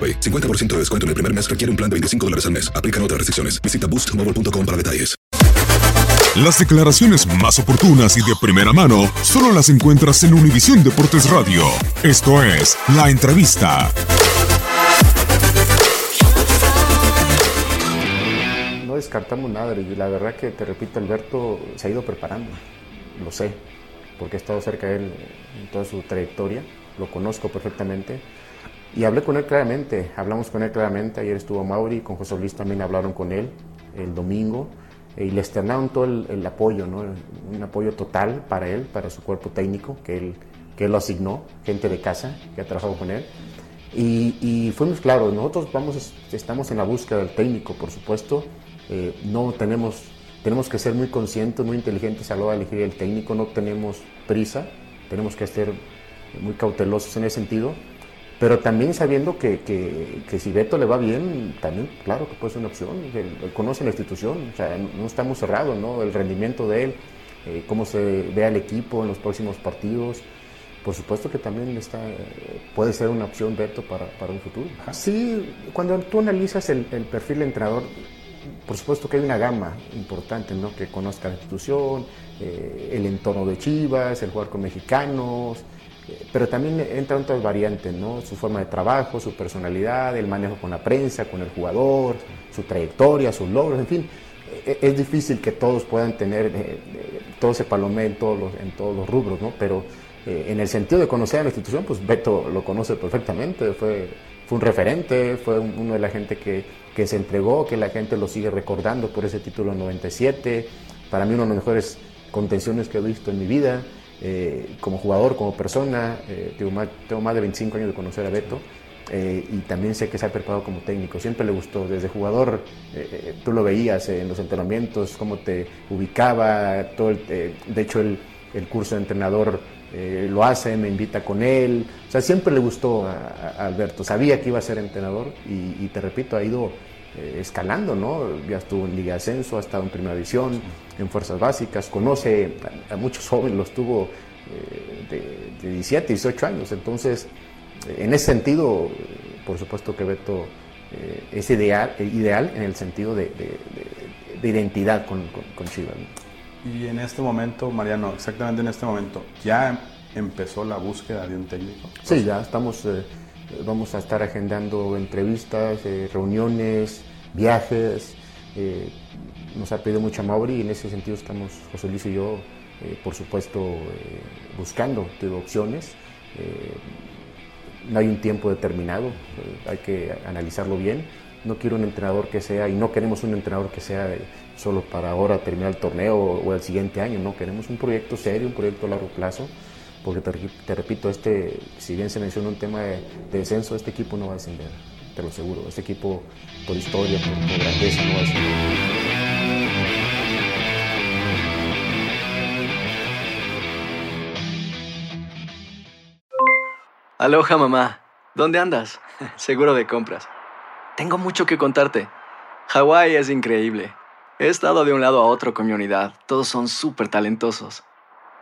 AroPay. 50% de descuento en el primer mes requiere un plan de 25 dólares al mes. Aplican otras restricciones. Visita boostmobile.com para detalles. Las declaraciones más oportunas y de primera mano solo las encuentras en Univisión Deportes Radio. Esto es La Entrevista. No descartamos nada y la verdad que te repito, Alberto se ha ido preparando, lo sé, porque he estado cerca de él en toda su trayectoria, lo conozco perfectamente y hablé con él claramente, hablamos con él claramente, ayer estuvo Mauri, con José Luis también hablaron con él el domingo y le externaron todo el, apoyo, ¿no? un apoyo total para él, para su cuerpo técnico, que él, que él lo asignó, gente de casa que ha trabajado con él. Y, y fuimos claros, nosotros vamos, estamos en la búsqueda del técnico, por supuesto, eh, no tenemos, tenemos que ser muy conscientes, muy inteligentes a la hora de elegir el técnico, no tenemos prisa, tenemos que ser muy cautelosos en ese sentido, pero también sabiendo que, que, si Beto le va bien, también, claro que puede ser una opción. Él, conoce la institución, o sea, no estamos cerrados, ¿no? El rendimiento de él, eh, cómo se ve al equipo en los próximos partidos. Por supuesto que también está, puede ser una opción Beto para, para un futuro. Sí, cuando tú analizas el, el, perfil del entrenador, por supuesto que hay una gama importante, ¿no? Que conozca la institución, eh, el entorno de Chivas, el jugar con mexicanos, pero también entran otras variantes, ¿no? Su forma de trabajo, su personalidad, el manejo con la prensa, con el jugador, su trayectoria, sus logros, en fin. E-, es difícil que todos puedan tener eh, eh, todo ese palomé en todos los, en todos los rubros, ¿no? Pero eh, en el sentido de conocer a la institución, pues Beto lo conoce perfectamente, fue, fue un referente, fue uno de la gente que, que se entregó, que la gente lo sigue recordando por ese título 97, para mí uno de los mejores contenciones que he visto en mi vida. Eh, como jugador, como persona, eh, tengo, más, tengo, más, de 25 años de conocer a Beto eh, y también sé que se ha preparado como técnico. Siempre le gustó, desde jugador, tú lo veías en los entrenamientos, cómo te ubicaba, todo de hecho el, el, curso de entrenador lo hace, me invita con él. O sea, siempre le gustó a, Alberto, sabía que iba a ser entrenador y, y te repito, ha ido escalando, ¿no? Ya estuvo en Liga Ascenso, ha estado en Primera División, en Fuerzas Básicas, conoce a, muchos jóvenes, los tuvo eh, de, 17, 18 años, entonces, eh, en ese sentido, por supuesto que Beto eh, es ideal, ideal en el sentido de, identidad con, con, Chivas. Y en este momento, Mariano, exactamente en este momento, ¿ya empezó la búsqueda de un técnico? Sí, ya estamos vamos a estar agendando entrevistas, reuniones, viajes. Eh, nos ha pedido mucho a Mauri y en ese sentido estamos, José Luis y yo, eh, por supuesto, eh, buscando opciones. no hay un tiempo determinado, hay que analizarlo bien. No quiero un entrenador que sea, y no queremos un entrenador que sea solo para ahora terminar el torneo o el siguiente año, no, queremos un proyecto serio, un proyecto a largo plazo porque te, repito, este, si bien se menciona un tema de, descenso, este equipo no va a descender. te lo aseguro. Este equipo, por historia, por, por grandeza, no va a ser. Aloha mamá, ¿dónde andas? Seguro de compras. Tengo mucho que contarte. Hawái es increíble. He estado de un lado a otro con mi unidad. Todos son súper talentosos.